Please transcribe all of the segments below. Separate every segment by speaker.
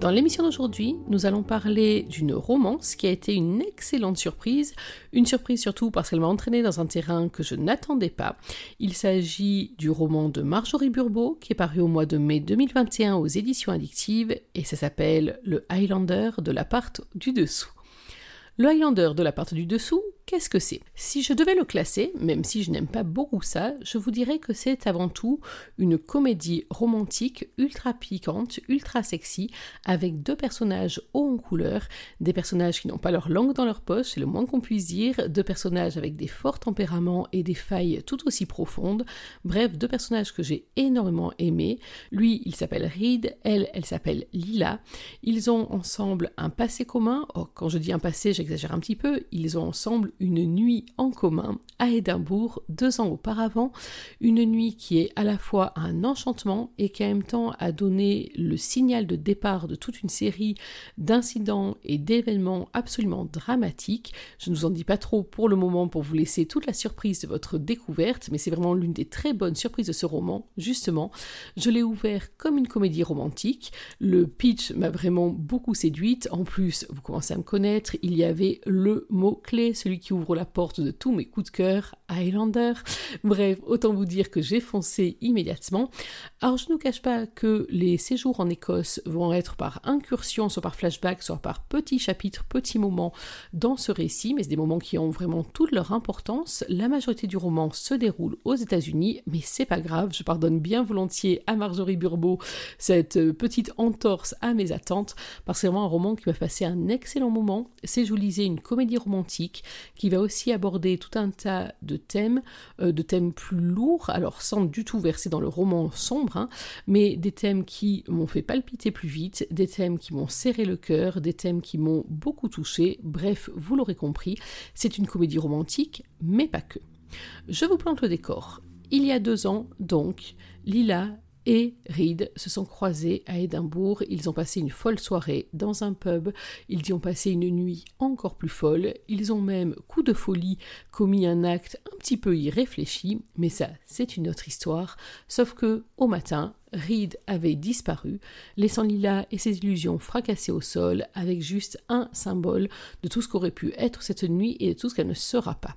Speaker 1: Dans l'émission d'aujourd'hui, nous allons parler d'une romance qui a été une excellente surprise, une surprise surtout parce qu'elle m'a entraîné dans un terrain que je n'attendais pas. Il s'agit du roman de Marjorie Burbeau qui est paru au mois de mai 2021 aux éditions addictives et ça s'appelle Le Highlander de l'appart du dessous. Le Highlander de la partie du dessous, qu'est-ce que c'est? Si je devais le classer, même si je n'aime pas beaucoup ça, je vous dirais que c'est avant tout une comédie romantique ultra piquante, ultra sexy, avec deux personnages hauts en couleur, des personnages qui n'ont pas leur langue dans leur poche, c'est le moins qu'on puisse dire, deux personnages avec des forts tempéraments et des failles tout aussi profondes, bref, deux personnages que j'ai énormément aimés. Lui, il s'appelle Reed, elle, elle s'appelle Lila. Ils ont ensemble un passé commun, oh, quand je dis un passé, un petit peu, ils ont ensemble une nuit en commun à Édimbourg deux ans auparavant, une nuit qui est à la fois un enchantement et qui en même temps a donné le signal de départ de toute une série d'incidents et d'événements absolument dramatiques. Je ne vous en dis pas trop pour le moment pour vous laisser toute la surprise de votre découverte, mais c'est vraiment l'une des très bonnes surprises de ce roman, justement. Je l'ai ouvert comme une comédie romantique, le pitch m'a vraiment beaucoup séduite, en plus vous commencez à me connaître, il y avait le mot-clé, celui qui ouvre la porte de tous mes coups de cœur, Highlander. Bref, autant vous dire que j'ai foncé immédiatement. Alors je ne vous cache pas que les séjours en Écosse vont être par incursion, soit par flashback, soit par petits chapitres, petits moments dans ce récit, mais c'est des moments qui ont vraiment toute leur importance. La majorité du roman se déroule aux États-Unis, mais c'est pas grave, je pardonne bien volontiers à Marjorie Burbeau cette petite entorse à mes attentes, parce que c'est vraiment un roman qui m'a passé un excellent moment. C'est joli une comédie romantique qui va aussi aborder tout un tas de thèmes, euh, de thèmes plus lourds, alors sans du tout verser dans le roman sombre, hein, mais des thèmes qui m'ont fait palpiter plus vite, des thèmes qui m'ont serré le cœur, des thèmes qui m'ont beaucoup touché. Bref, vous l'aurez compris, c'est une comédie romantique, mais pas que. Je vous plante le décor. Il y a deux ans, donc, Lila et Reed se sont croisés à Édimbourg. Ils ont passé une folle soirée dans un pub. Ils y ont passé une nuit encore plus folle. Ils ont même, coup de folie, commis un acte un petit peu irréfléchi. Mais ça, c'est une autre histoire. Sauf que, au matin, Reed avait disparu, laissant Lila et ses illusions fracassées au sol avec juste un symbole de tout ce qu'aurait pu être cette nuit et de tout ce qu'elle ne sera pas.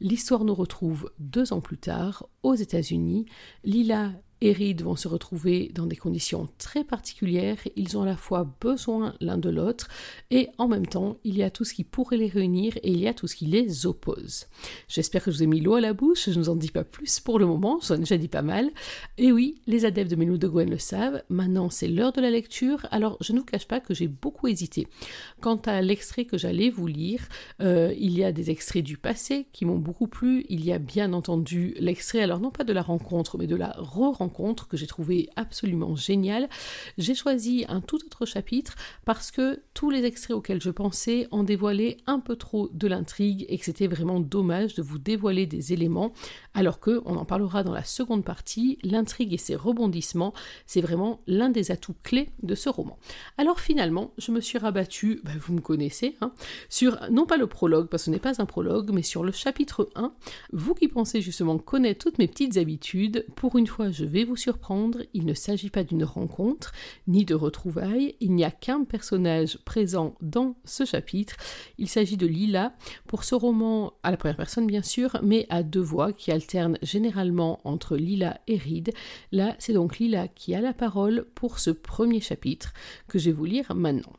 Speaker 1: L'histoire nous retrouve deux ans plus tard aux États-Unis. Lila et vont se retrouver dans des conditions très particulières. Ils ont à la fois besoin l'un de l'autre et en même temps, il y a tout ce qui pourrait les réunir et il y a tout ce qui les oppose. J'espère que je vous ai mis l'eau à la bouche. Je ne vous en dis pas plus pour le moment. Ai déjà dit pas mal. Et oui, les adeptes de Melou de Gwen le savent. Maintenant, c'est l'heure de la lecture. Alors, je ne vous cache pas que j'ai beaucoup hésité. Quant à l'extrait que j'allais vous lire, euh, il y a des extraits du passé qui m'ont beaucoup plu. Il y a bien entendu l'extrait, alors non pas de la rencontre, mais de la re-rencontre que j'ai trouvé absolument génial. J'ai choisi un tout autre chapitre parce que tous les extraits auxquels je pensais en dévoilaient un peu trop de l'intrigue et que c'était vraiment dommage de vous dévoiler des éléments alors que, on en parlera dans la seconde partie, l'intrigue et ses rebondissements, c'est vraiment l'un des atouts clés de ce roman. Alors finalement, je me suis rabattue, bah, vous me connaissez, hein, sur non pas le prologue, parce que ce n'est pas un prologue, mais sur le chapitre 1. Vous qui pensez justement connaître toutes mes petites habitudes, pour une fois je vais vous surprendre, il ne s'agit pas d'une rencontre, ni de retrouvailles, il n'y a qu'un personnage présent dans ce chapitre, il s'agit de Lila, pour ce roman à la première personne bien sûr, mais à deux voix qui alternent généralement entre Lila et Reed. Là, c'est donc Lila qui a la parole pour ce premier chapitre que je vais vous lire maintenant.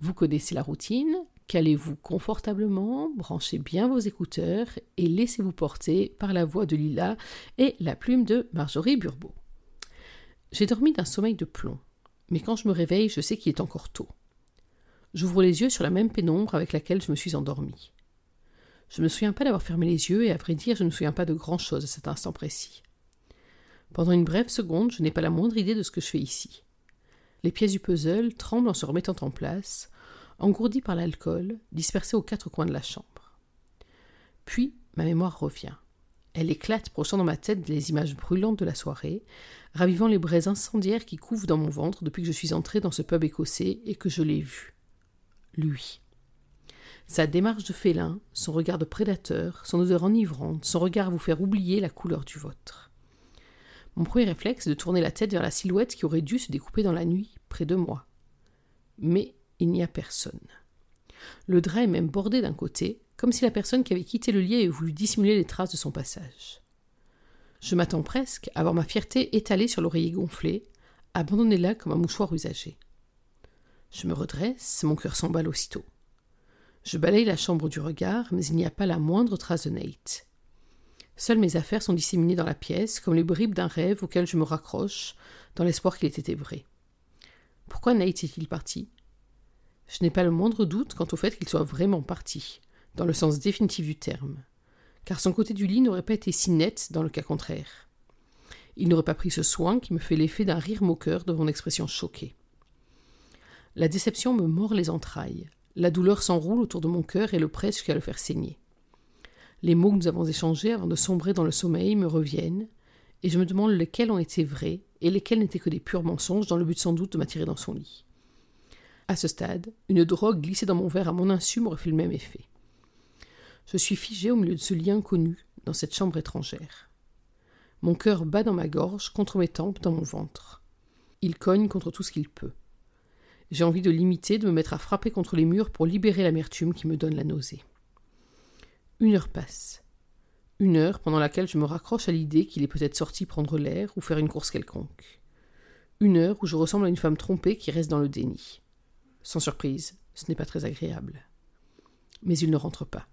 Speaker 1: Vous connaissez la routine, Calez-vous confortablement, branchez bien vos écouteurs et laissez-vous porter par la voix de Lila et la plume de Marjorie Burbeau. J'ai dormi d'un sommeil de plomb, mais quand je me réveille, je sais qu'il est encore tôt. J'ouvre les yeux sur la même pénombre avec laquelle je me suis endormie. Je ne me souviens pas d'avoir fermé les yeux et à vrai dire, je ne me souviens pas de grand-chose à cet instant précis. Pendant une brève seconde, je n'ai pas la moindre idée de ce que je fais ici. Les pièces du puzzle tremblent en se remettant en place, engourdi par l'alcool, dispersé aux quatre coins de la chambre. Puis ma mémoire revient. Elle éclate, projetant dans ma tête les images brûlantes de la soirée, ravivant les braises incendiaires qui couvent dans mon ventre depuis que je suis entrée dans ce pub écossais et que je l'ai vu. Lui. Sa démarche de félin, son regard de prédateur, son odeur enivrante, son regard à vous faire oublier la couleur du vôtre. Mon premier réflexe est de tourner la tête vers la silhouette qui aurait dû se découper dans la nuit, près de moi. Mais il n'y a personne. Le drap est même bordé d'un côté, comme si la personne qui avait quitté le lit avait voulu dissimuler les traces de son passage. Je m'attends presque à voir ma fierté étalée sur l'oreiller gonflé, abandonnée là comme un mouchoir usagé. Je me redresse, mon cœur s'emballe aussitôt. Je balaye la chambre du regard, mais il n'y a pas la moindre trace de Nate. Seules mes affaires sont disséminées dans la pièce, comme les bribes d'un rêve auquel je me raccroche, dans l'espoir qu'il ait été vrai. Pourquoi Nate est-il parti? Je n'ai pas le moindre doute quant au fait qu'il soit vraiment parti, dans le sens définitif du terme, car son côté du lit n'aurait pas été si net dans le cas contraire. Il n'aurait pas pris ce soin qui me fait l'effet d'un rire moqueur devant mon expression choquée. La déception me mord les entrailles, la douleur s'enroule autour de mon cœur et le presse jusqu'à le faire saigner. Les mots que nous avons échangés avant de sombrer dans le sommeil me reviennent, et je me demande lesquels ont été vrais et lesquels n'étaient que des purs mensonges dans le but sans doute de m'attirer dans son lit. À ce stade, une drogue glissée dans mon verre à mon insu m'aurait fait le même effet. Je suis figé au milieu de ce lit inconnu, dans cette chambre étrangère. Mon cœur bat dans ma gorge, contre mes tempes, dans mon ventre. Il cogne contre tout ce qu'il peut. J'ai envie de l'imiter, de me mettre à frapper contre les murs pour libérer l'amertume qui me donne la nausée. Une heure passe. Une heure pendant laquelle je me raccroche à l'idée qu'il est peut-être sorti prendre l'air ou faire une course quelconque. Une heure où je ressemble à une femme trompée qui reste dans le déni. Sans surprise, ce n'est pas très agréable. Mais il ne rentre pas.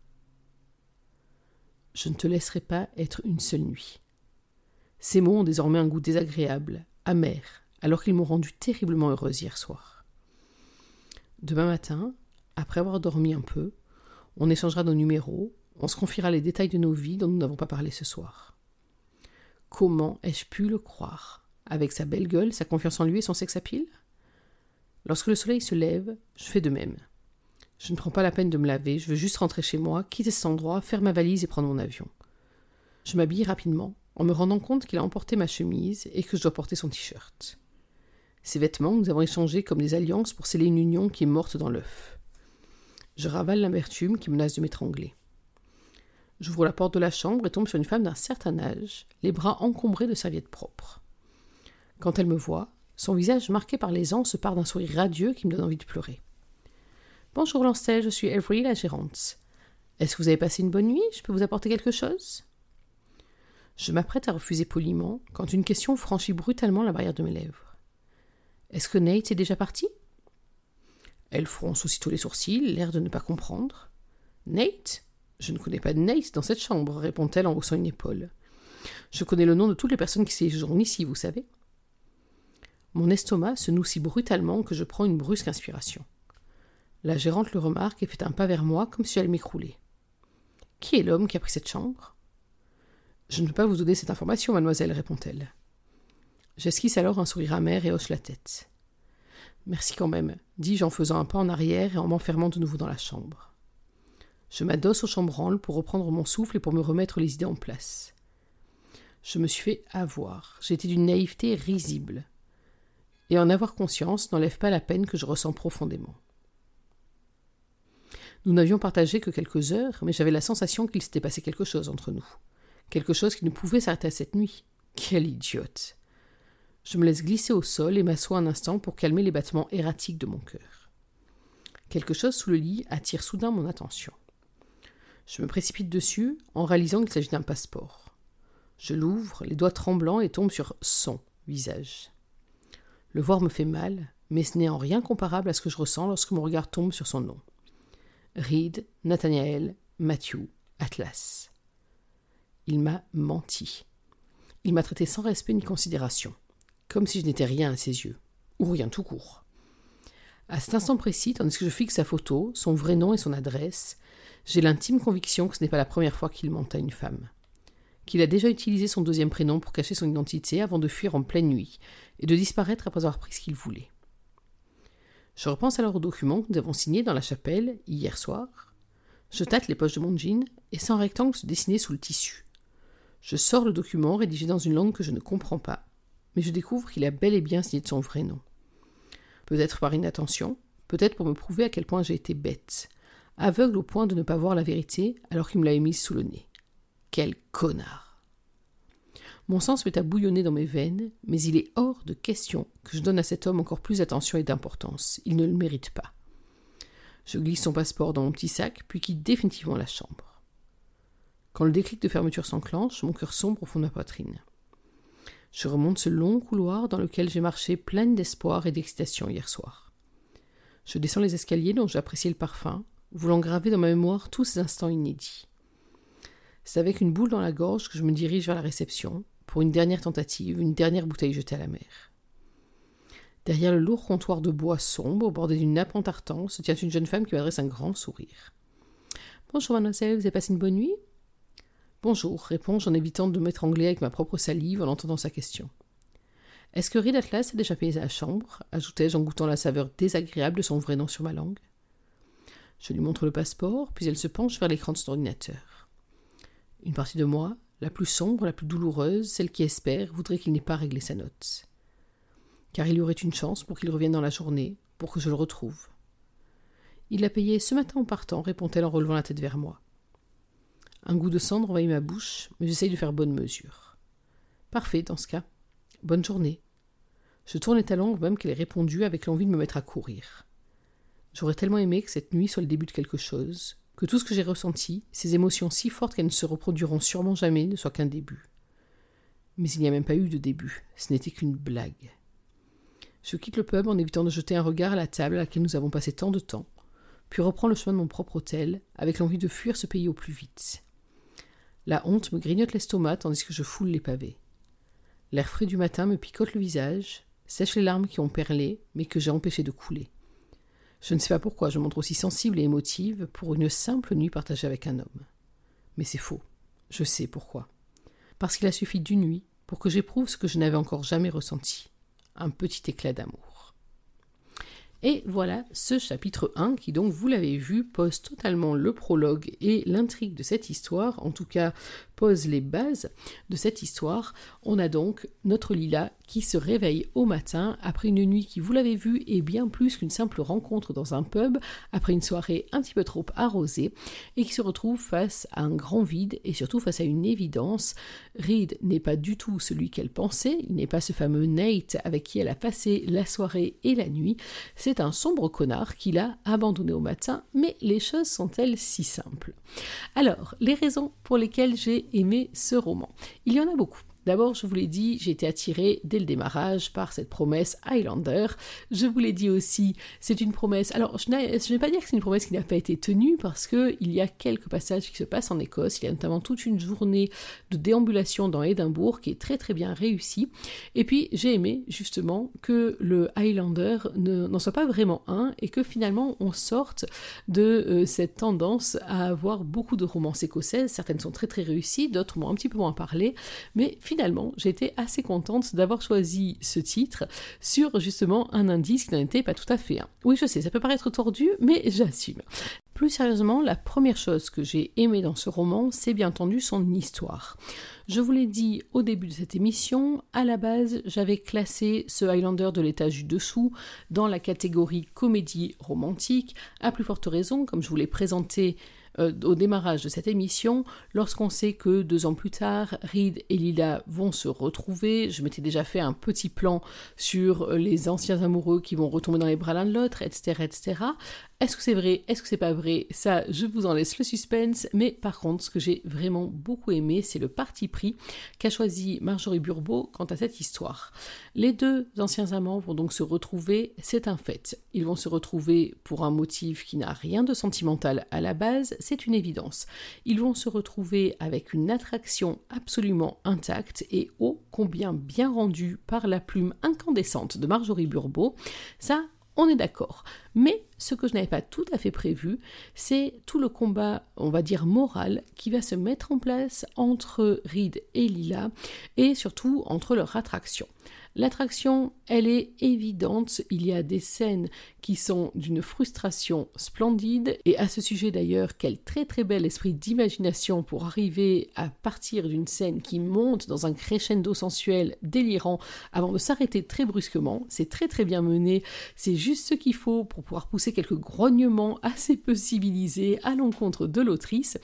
Speaker 1: Je ne te laisserai pas être une seule nuit. Ces mots ont désormais un goût désagréable, amer, alors qu'ils m'ont rendu terriblement heureuse hier soir. Demain matin, après avoir dormi un peu, on échangera nos numéros, on se confiera les détails de nos vies dont nous n'avons pas parlé ce soir. Comment ai-je pu le croire? Avec sa belle gueule, sa confiance en lui et son sex appeal? Lorsque le soleil se lève, je fais de même. Je ne prends pas la peine de me laver, je veux juste rentrer chez moi, quitter cet endroit, faire ma valise et prendre mon avion. Je m'habille rapidement, en me rendant compte qu'il a emporté ma chemise et que je dois porter son t-shirt. Ces vêtements, nous avons échangés comme des alliances pour sceller une union qui est morte dans l'œuf. Je ravale l'amertume qui menace de m'étrangler. J'ouvre la porte de la chambre et tombe sur une femme d'un certain âge, les bras encombrés de serviettes propres. Quand elle me voit, son visage marqué par les ans se part d'un sourire radieux qui me donne envie de pleurer. Bonjour Lancel, je suis Avery, la gérante. Est-ce que vous avez passé une bonne nuit? Je peux vous apporter quelque chose? Je m'apprête à refuser poliment quand une question franchit brutalement la barrière de mes lèvres. Est-ce que Nate est déjà parti? Elle fronce aussitôt les sourcils, l'air de ne pas comprendre. Nate? Je ne connais pas de Nate dans cette chambre, répond-elle en haussant une épaule. Je connais le nom de toutes les personnes qui séjournent ici, vous savez. Mon estomac se noue si brutalement que je prends une brusque inspiration. La gérante le remarque et fait un pas vers moi comme si elle m'écroulait. Qui est l'homme qui a pris cette chambre? Je ne peux pas vous donner cette information, mademoiselle, répond-elle. J'esquisse alors un sourire amer et hoche la tête. Merci quand même, dis-je en faisant un pas en arrière et en m'enfermant de nouveau dans la chambre. Je m'adosse au chambranle pour reprendre mon souffle et pour me remettre les idées en place. Je me suis fait avoir, été d'une naïveté risible. Et en avoir conscience n'enlève pas la peine que je ressens profondément. Nous n'avions partagé que quelques heures, mais j'avais la sensation qu'il s'était passé quelque chose entre nous. Quelque chose qui ne pouvait s'arrêter à cette nuit. Quelle idiote. Je me laisse glisser au sol et m'assois un instant pour calmer les battements erratiques de mon cœur. Quelque chose sous le lit attire soudain mon attention. Je me précipite dessus en réalisant qu'il s'agit d'un passeport. Je l'ouvre, les doigts tremblants, et tombe sur son visage. Le voir me fait mal, mais ce n'est en rien comparable à ce que je ressens lorsque mon regard tombe sur son nom. Reed, Nathaniel, Matthew, Atlas. Il m'a menti. Il m'a traité sans respect ni considération comme si je n'étais rien à ses yeux, ou rien tout court. À cet instant précis, tandis que je fixe sa photo, son vrai nom et son adresse, j'ai l'intime conviction que ce n'est pas la première fois qu'il ment à une femme. Qu'il a déjà utilisé son deuxième prénom pour cacher son identité avant de fuir en pleine nuit et de disparaître après avoir pris ce qu'il voulait. Je repense alors au document que nous avons signé dans la chapelle hier soir. Je tâte les poches de mon jean et sens un rectangle se dessiner sous le tissu. Je sors le document rédigé dans une langue que je ne comprends pas, mais je découvre qu'il a bel et bien signé de son vrai nom. Peut-être par inattention, peut-être pour me prouver à quel point j'ai été bête, aveugle au point de ne pas voir la vérité alors qu'il me l'avait mise sous le nez. Quel connard Mon sang se met à bouillonner dans mes veines, mais il est hors de question que je donne à cet homme encore plus d'attention et d'importance. Il ne le mérite pas. Je glisse son passeport dans mon petit sac, puis quitte définitivement la chambre. Quand le déclic de fermeture s'enclenche, mon cœur sombre au fond de ma poitrine. Je remonte ce long couloir dans lequel j'ai marché pleine d'espoir et d'excitation hier soir. Je descends les escaliers dont j'appréciais le parfum, voulant graver dans ma mémoire tous ces instants inédits. C'est avec une boule dans la gorge que je me dirige vers la réception, pour une dernière tentative, une dernière bouteille jetée à la mer. Derrière le lourd comptoir de bois sombre, bordé d'une nappe en tartan, se tient une jeune femme qui m'adresse un grand sourire. Bonjour, mademoiselle, vous avez passé une bonne nuit? Bonjour, réponds-je en évitant de m'étrangler avec ma propre salive en entendant sa question. Est-ce que Reed Atlas a déjà payé sa chambre? ajoutai-je en goûtant la saveur désagréable de son vrai nom sur ma langue. Je lui montre le passeport, puis elle se penche vers l'écran de son ordinateur. Une partie de moi, la plus sombre, la plus douloureuse, celle qui espère, voudrait qu'il n'ait pas réglé sa note car il y aurait une chance pour qu'il revienne dans la journée, pour que je le retrouve. Il l'a payé ce matin en partant, répond-elle en relevant la tête vers moi. Un goût de cendre envahit ma bouche, mais j'essaye de faire bonne mesure. Parfait, dans ce cas. Bonne journée. Je tourne les talons même qu'elle ait répondu avec l'envie de me mettre à courir. J'aurais tellement aimé que cette nuit soit le début de quelque chose, que tout ce que j'ai ressenti, ces émotions si fortes qu'elles ne se reproduiront sûrement jamais, ne soit qu'un début. Mais il n'y a même pas eu de début, ce n'était qu'une blague. Je quitte le pub en évitant de jeter un regard à la table à laquelle nous avons passé tant de temps, puis reprends le chemin de mon propre hôtel, avec l'envie de fuir ce pays au plus vite. La honte me grignote l'estomac tandis que je foule les pavés. L'air frais du matin me picote le visage, sèche les larmes qui ont perlé, mais que j'ai empêché de couler. Je ne sais pas pourquoi je montre aussi sensible et émotive pour une simple nuit partagée avec un homme. Mais c'est faux. Je sais pourquoi. Parce qu'il a suffi d'une nuit pour que j'éprouve ce que je n'avais encore jamais ressenti un petit éclat d'amour. Et voilà ce chapitre 1 qui donc, vous l'avez vu, pose totalement le prologue et l'intrigue de cette histoire, en tout cas pose les bases de cette histoire. On a donc notre Lila qui se réveille au matin après une nuit qui, vous l'avez vu, est bien plus qu'une simple rencontre dans un pub, après une soirée un petit peu trop arrosée, et qui se retrouve face à un grand vide et surtout face à une évidence. Reed n'est pas du tout celui qu'elle pensait, il n'est pas ce fameux Nate avec qui elle a passé la soirée et la nuit, c'est un sombre connard qui l'a abandonné au matin, mais les choses sont-elles si simples? Alors, les raisons pour lesquelles j'ai aimé ce roman. Il y en a beaucoup. D'abord, je vous l'ai dit, j'ai été attirée dès le démarrage par cette promesse Highlander. Je vous l'ai dit aussi, c'est une promesse. Alors, je ne vais pas dire que c'est une promesse qui n'a pas été tenue parce que il y a quelques passages qui se passent en Écosse. Il y a notamment toute une journée de déambulation dans Édimbourg qui est très très bien réussie. Et puis, j'ai aimé justement que le Highlander n'en soit pas vraiment un et que finalement on sorte de euh, cette tendance à avoir beaucoup de romances écossaises. Certaines sont très très réussies, d'autres m'ont un petit peu moins parlé, mais finalement, j'étais assez contente d'avoir choisi ce titre sur justement un indice qui n'en était pas tout à fait un. Oui, je sais, ça peut paraître tordu, mais j'assume. Plus sérieusement, la première chose que j'ai aimée dans ce roman, c'est bien entendu son histoire. Je vous l'ai dit au début de cette émission, à la base, j'avais classé ce Highlander de l'étage du dessous dans la catégorie comédie romantique, à plus forte raison, comme je vous l'ai présenté euh, au démarrage de cette émission, lorsqu'on sait que deux ans plus tard, Reed et Lila vont se retrouver. Je m'étais déjà fait un petit plan sur les anciens amoureux qui vont retomber dans les bras l'un de l'autre, etc., etc. Est-ce que c'est vrai? Est-ce que c'est pas vrai? Ça, je vous en laisse le suspense. Mais par contre, ce que j'ai vraiment beaucoup aimé, c'est le parti pris qu'a choisi Marjorie Burbeau quant à cette histoire. Les deux anciens amants vont donc se retrouver, c'est un fait. Ils vont se retrouver pour un motif qui n'a rien de sentimental à la base, c'est une évidence. Ils vont se retrouver avec une attraction absolument intacte et ô combien bien rendue par la plume incandescente de Marjorie Burbeau. Ça, on est d'accord. Mais ce que je n'avais pas tout à fait prévu, c'est tout le combat, on va dire moral, qui va se mettre en place entre Reed et Lila, et surtout entre leur attraction. L'attraction, elle est évidente. Il y a des scènes qui sont d'une frustration splendide. Et à ce sujet d'ailleurs, quel très très bel esprit d'imagination pour arriver à partir d'une scène qui monte dans un crescendo sensuel délirant avant de s'arrêter très brusquement. C'est très très bien mené. C'est juste ce qu'il faut pour pouvoir pousser quelques grognements assez peu civilisés à l'encontre de l'autrice.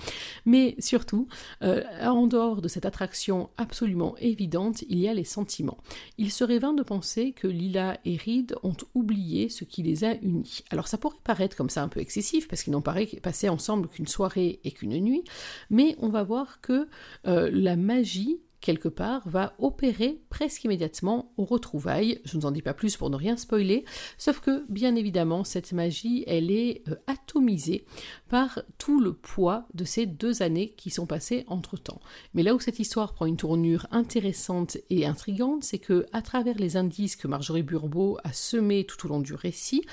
Speaker 1: Mais surtout, euh, en dehors de cette attraction absolument évidente, il y a les sentiments. Il serait vain de penser que Lila et Reed ont oublié ce qui les a unis. Alors ça pourrait paraître comme ça un peu excessif, parce qu'ils n'ont passé ensemble qu'une soirée et qu'une nuit, mais on va voir que euh, la magie quelque part, va opérer presque immédiatement aux retrouvailles. Je ne vous en dis pas plus pour ne rien spoiler, sauf que, bien évidemment, cette magie, elle est euh, atomisée par tout le poids de ces deux années qui sont passées entre-temps. Mais là où cette histoire prend une tournure intéressante et intrigante, c'est que, à travers les indices que Marjorie Burbeau a semés tout au long du récit,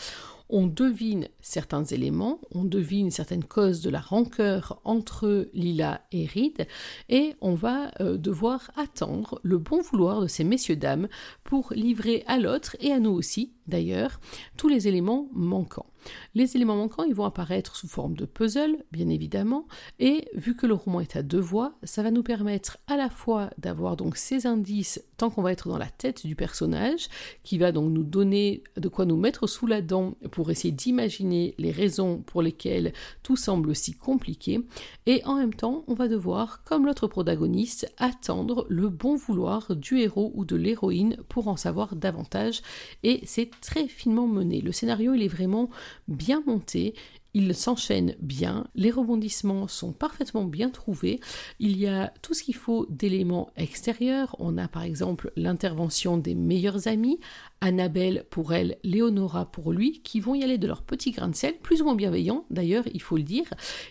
Speaker 1: on devine certains éléments, on devine certaines causes de la rancœur entre Lila et Reed, et on va euh, devoir attendre le bon vouloir de ces messieurs-dames pour livrer à l'autre, et à nous aussi d'ailleurs, tous les éléments manquants. Les éléments manquants, ils vont apparaître sous forme de puzzle, bien évidemment, et vu que le roman est à deux voix, ça va nous permettre à la fois d'avoir donc ces indices tant qu'on va être dans la tête du personnage, qui va donc nous donner de quoi nous mettre sous la dent pour essayer d'imaginer les raisons pour lesquelles tout semble si compliqué, et en même temps, on va devoir, comme l'autre protagoniste, attendre le bon vouloir du héros ou de l'héroïne pour en savoir davantage, et c'est très finement mené. Le scénario, il est vraiment bien monté. Il s'enchaîne bien, les rebondissements sont parfaitement bien trouvés, il y a tout ce qu'il faut d'éléments extérieurs, on a par exemple l'intervention des meilleurs amis, Annabelle pour elle, Léonora pour lui, qui vont y aller de leur petit grain de sel, plus ou moins bienveillant d'ailleurs, il faut le dire.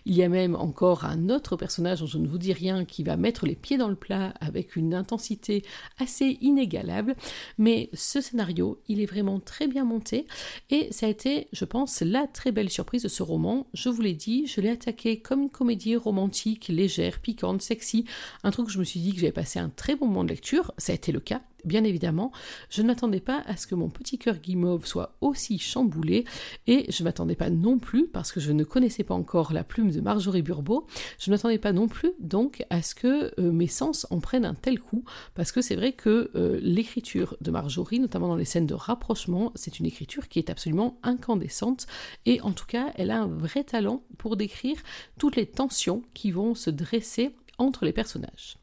Speaker 1: Il y a même encore un autre personnage dont je ne vous dis rien qui va mettre les pieds dans le plat avec une intensité assez inégalable, mais ce scénario, il est vraiment très bien monté et ça a été, je pense, la très belle surprise de ce roman. Je vous l'ai dit, je l'ai attaqué comme une comédie romantique, légère, piquante, sexy, un truc où je me suis dit que j'avais passé un très bon moment de lecture, ça a été le cas bien évidemment, je ne m'attendais pas à ce que mon petit cœur guimauve soit aussi chamboulé, et je ne m'attendais pas non plus, parce que je ne connaissais pas encore la plume de Marjorie Burbeau, je ne m'attendais pas non plus donc à ce que euh, mes sens en prennent un tel coup, parce que c'est vrai que euh, l'écriture de Marjorie, notamment dans les scènes de rapprochement, c'est une écriture qui est absolument incandescente, et en tout cas, elle a un vrai talent pour décrire toutes les tensions qui vont se dresser entre les personnages.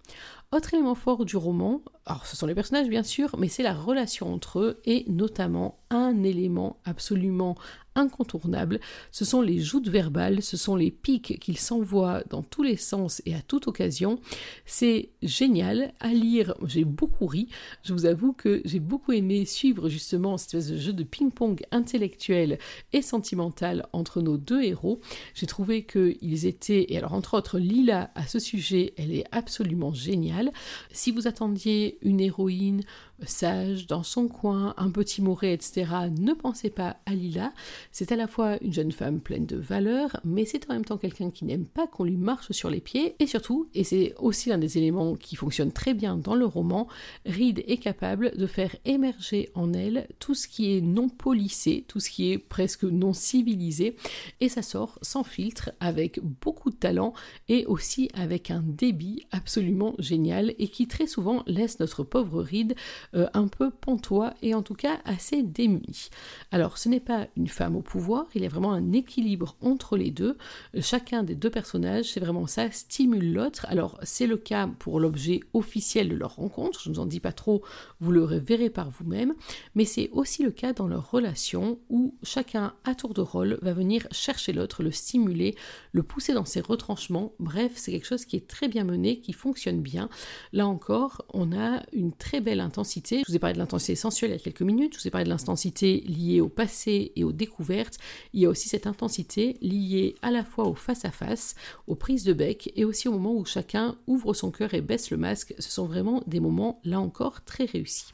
Speaker 1: Autre élément fort du roman, alors ce sont les personnages bien sûr, mais c'est la relation entre eux et notamment un élément absolument incontournable, ce sont les joutes verbales, ce sont les pics qu'ils s'envoient dans tous les sens et à toute occasion. C'est génial à lire, j'ai beaucoup ri, je vous avoue que j'ai beaucoup aimé suivre justement cette espèce de jeu de ping-pong intellectuel et sentimental entre nos deux héros. J'ai trouvé qu'ils étaient, et alors entre autres Lila à ce sujet, elle est absolument géniale. Si vous attendiez une héroïne sage, dans son coin, un peu timoré, etc., ne pensez pas à Lila. C'est à la fois une jeune femme pleine de valeur, mais c'est en même temps quelqu'un qui n'aime pas qu'on lui marche sur les pieds. Et surtout, et c'est aussi l'un des éléments qui fonctionne très bien dans le roman, Reed est capable de faire émerger en elle tout ce qui est non polissé, tout ce qui est presque non civilisé, et ça sort sans filtre, avec beaucoup de talent et aussi avec un débit absolument génial et qui très souvent laisse notre pauvre Reed euh, un peu pantois et en tout cas assez démuni. Alors ce n'est pas une femme au pouvoir, il y a vraiment un équilibre entre les deux. Chacun des deux personnages, c'est vraiment ça, stimule l'autre. Alors c'est le cas pour l'objet officiel de leur rencontre, je ne vous en dis pas trop, vous le verrez par vous-même, mais c'est aussi le cas dans leur relation où chacun à tour de rôle va venir chercher l'autre, le stimuler, le pousser dans ses retranchements. Bref, c'est quelque chose qui est très bien mené, qui fonctionne bien. Là encore, on a une très belle intensité je vous ai parlé de l'intensité sensuelle il y a quelques minutes, je vous ai parlé de l'intensité liée au passé et aux découvertes. Il y a aussi cette intensité liée à la fois au face-à-face, aux prises de bec et aussi au moment où chacun ouvre son cœur et baisse le masque. Ce sont vraiment des moments, là encore, très réussis.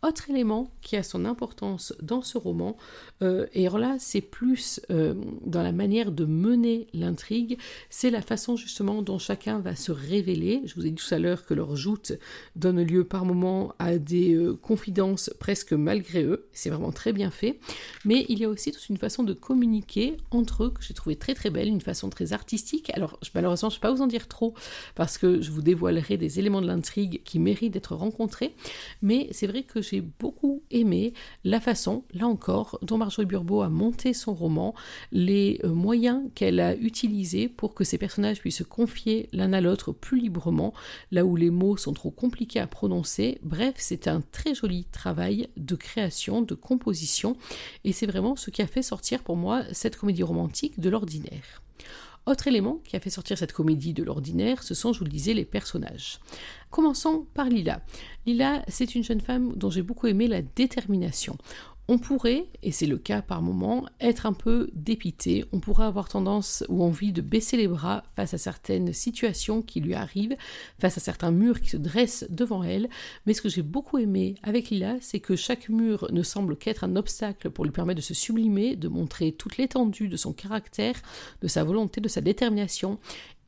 Speaker 1: Autre élément qui a son importance dans ce roman, euh, et alors là c'est plus euh, dans la manière de mener l'intrigue, c'est la façon justement dont chacun va se révéler. Je vous ai dit tout à l'heure que leur joute donne lieu par moments à des euh, confidences presque malgré eux, c'est vraiment très bien fait, mais il y a aussi toute une façon de communiquer entre eux que j'ai trouvé très très belle, une façon très artistique. Alors malheureusement je ne peux pas vous en dire trop parce que je vous dévoilerai des éléments de l'intrigue qui méritent d'être rencontrés, mais c'est vrai que j'ai beaucoup aimé la façon, là encore, dont Marjorie Burbeau a monté son roman, les euh, moyens qu'elle a utilisés pour que ces personnages puissent se confier l'un à l'autre plus librement, là où les mots sont trop compliqués à prononcer. Bref, c'est un très joli travail de création, de composition, et c'est vraiment ce qui a fait sortir pour moi cette comédie romantique de l'ordinaire. Autre élément qui a fait sortir cette comédie de l'ordinaire, ce sont, je vous le disais, les personnages. Commençons par Lila. Lila, c'est une jeune femme dont j'ai beaucoup aimé la détermination. On pourrait, et c'est le cas par moment, être un peu dépité, on pourrait avoir tendance ou envie de baisser les bras face à certaines situations qui lui arrivent, face à certains murs qui se dressent devant elle, mais ce que j'ai beaucoup aimé avec Lila, c'est que chaque mur ne semble qu'être un obstacle pour lui permettre de se sublimer, de montrer toute l'étendue de son caractère, de sa volonté, de sa détermination,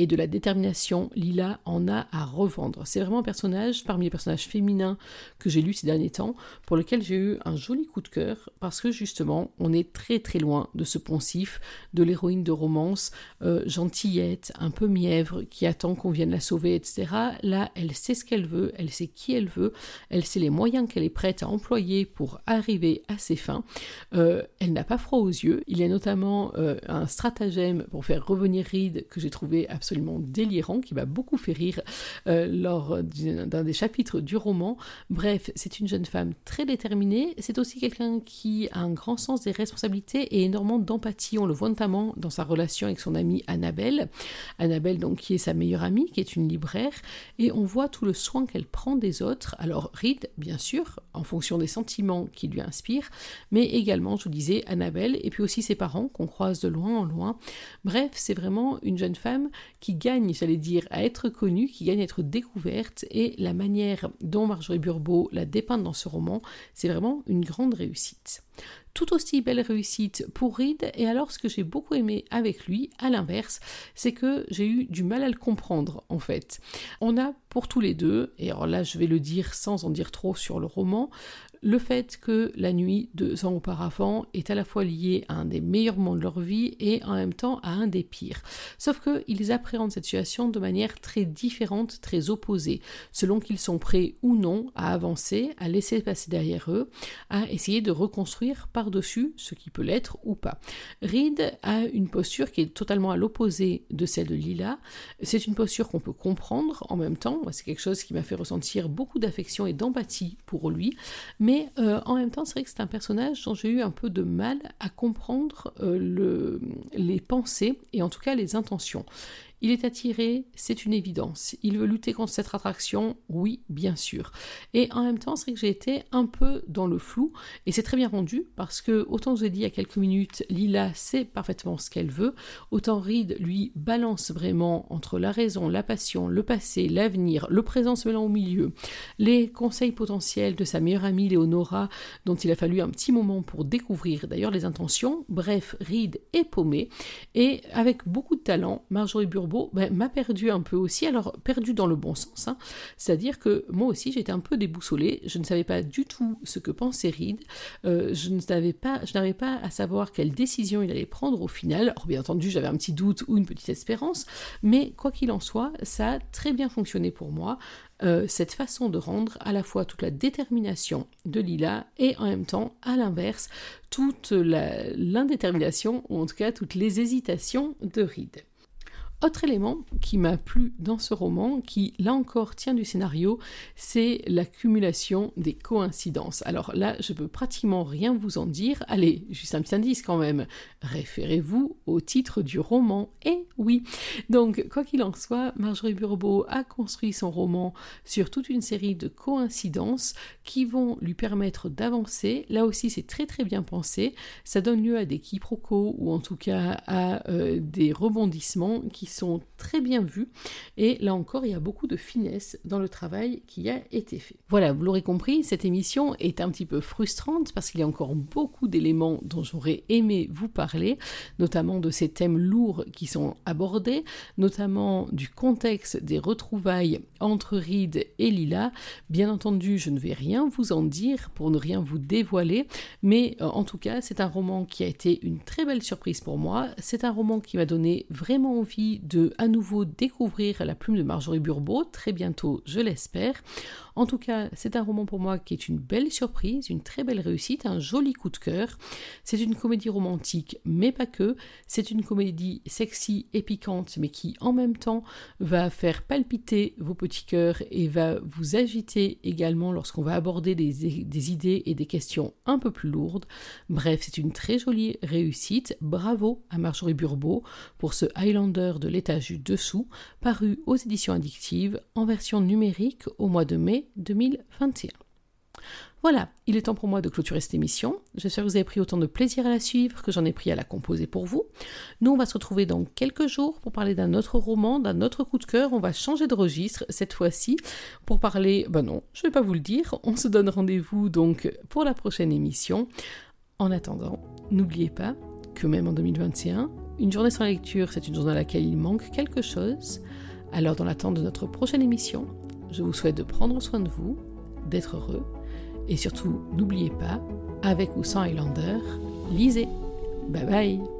Speaker 1: et de la détermination, Lila en a à revendre. C'est vraiment un personnage parmi les personnages féminins que j'ai lus ces derniers temps, pour lequel j'ai eu un joli coup de cœur, parce que justement, on est très très loin de ce poncif, de l'héroïne de romance, euh, gentillette, un peu mièvre, qui attend qu'on vienne la sauver, etc. Là, elle sait ce qu'elle veut, elle sait qui elle veut, elle sait les moyens qu'elle est prête à employer pour arriver à ses fins. Euh, elle n'a pas froid aux yeux. Il y a notamment euh, un stratagème pour faire revenir Reed que j'ai trouvé absolument absolument délirant qui m'a beaucoup fait rire euh, lors d'un des chapitres du roman. Bref, c'est une jeune femme très déterminée. C'est aussi quelqu'un qui a un grand sens des responsabilités et énormément d'empathie. On le voit notamment dans sa relation avec son amie Annabelle. Annabelle, donc, qui est sa meilleure amie, qui est une libraire, et on voit tout le soin qu'elle prend des autres. Alors, Reed, bien sûr, en fonction des sentiments qui lui inspirent, mais également, je vous disais, Annabelle, et puis aussi ses parents qu'on croise de loin en loin. Bref, c'est vraiment une jeune femme qui gagne, j'allais dire, à être connue, qui gagne à être découverte, et la manière dont Marjorie Burbeau la dépeint dans ce roman, c'est vraiment une grande réussite. Tout aussi belle réussite pour Reed, et alors ce que j'ai beaucoup aimé avec lui, à l'inverse, c'est que j'ai eu du mal à le comprendre en fait. On a pour tous les deux, et alors là je vais le dire sans en dire trop sur le roman, le fait que la nuit, deux ans auparavant, est à la fois liée à un des meilleurs moments de leur vie et en même temps à un des pires. Sauf qu'ils appréhendent cette situation de manière très différente, très opposée, selon qu'ils sont prêts ou non à avancer, à laisser passer derrière eux, à essayer de reconstruire par-dessus ce qui peut l'être ou pas. Reed a une posture qui est totalement à l'opposé de celle de Lila. C'est une posture qu'on peut comprendre en même temps. C'est quelque chose qui m'a fait ressentir beaucoup d'affection et d'empathie pour lui. Mais euh, en même temps, c'est vrai que c'est un personnage dont j'ai eu un peu de mal à comprendre euh, les pensées et en tout cas les intentions. Il est attiré, c'est une évidence. Il veut lutter contre cette attraction, oui, bien sûr. Et en même temps, c'est vrai que j'ai été un peu dans le flou, et c'est très bien rendu, parce que, autant je vous ai dit il y a quelques minutes, Lila sait parfaitement ce qu'elle veut, autant Reed, lui, balance vraiment entre la raison, la passion, le passé, l'avenir, le présent se mêlant au milieu, les conseils potentiels de sa meilleure amie Léonora, dont il a fallu un petit moment pour découvrir d'ailleurs les intentions. Bref, Reed est paumé, et avec beaucoup de talent, Marjorie Burbeau ben, m'a perdu un peu aussi, alors perdu dans le bon sens, hein. c'est-à-dire que moi aussi j'étais un peu déboussolée, je ne savais pas du tout ce que pensait Reed, euh, je n'avais pas, je n'avais pas à savoir quelle décision il allait prendre au final, alors bien entendu j'avais un petit doute ou une petite espérance, mais quoi qu'il en soit, ça a très bien fonctionné pour moi, euh, cette façon de rendre à la fois toute la détermination de Lila et en même temps, à l'inverse, toute l'indétermination, ou en tout cas toutes les hésitations de Reed. Autre élément qui m'a plu dans ce roman, qui là encore tient du scénario, c'est l'accumulation des coïncidences. Alors là, je peux pratiquement rien vous en dire. Allez, juste un petit indice quand même. Référez-vous au titre du roman. Et Oui, donc quoi qu'il en soit, Marjorie Burbeau a construit son roman sur toute une série de coïncidences qui vont lui permettre d'avancer. Là aussi, c'est très très bien pensé. Ça donne lieu à des quiproquos ou en tout cas à euh, des rebondissements qui sont très bien vus. Et là encore, il y a beaucoup de finesse dans le travail qui a été fait. Voilà, vous l'aurez compris, cette émission est un petit peu frustrante parce qu'il y a encore beaucoup d'éléments dont j'aurais aimé vous parler, notamment de ces thèmes lourds qui sont abordé, notamment du contexte des retrouvailles entre Reed et Lila. Bien entendu, je ne vais rien vous en dire pour ne rien vous dévoiler, mais euh, en tout cas, c'est un roman qui a été une très belle surprise pour moi. C'est un roman qui m'a donné vraiment envie de à nouveau découvrir la plume de Marjorie Burbeau, très bientôt, je l'espère. En tout cas, c'est un roman pour moi qui est une belle surprise, une très belle réussite, un joli coup de cœur. C'est une comédie romantique, mais pas que. C'est une comédie sexy et piquante, mais qui en même temps va faire palpiter vos petits cœurs et va vous agiter également lorsqu'on va aborder des, des idées et des questions un peu plus lourdes. Bref, c'est une très jolie réussite. Bravo à Marjorie Burbeau pour ce Highlander de l'étage du dessous, paru aux éditions addictives en version numérique au mois de mai 2021. Voilà, il est temps pour moi de clôturer cette émission. J'espère que vous avez pris autant de plaisir à la suivre que j'en ai pris à la composer pour vous. Nous, on va se retrouver dans quelques jours pour parler d'un autre roman, d'un autre coup de cœur. On va changer de registre cette fois-ci pour parler. Ben non, je ne vais pas vous le dire. On se donne rendez-vous donc pour la prochaine émission. En attendant, n'oubliez pas que même en 2021, une journée sans lecture, c'est une journée à laquelle il manque quelque chose. Alors, dans l'attente de notre prochaine émission, je vous souhaite de prendre soin de vous, d'être heureux, et surtout, n'oubliez pas, avec ou sans Highlander, lisez. Bye bye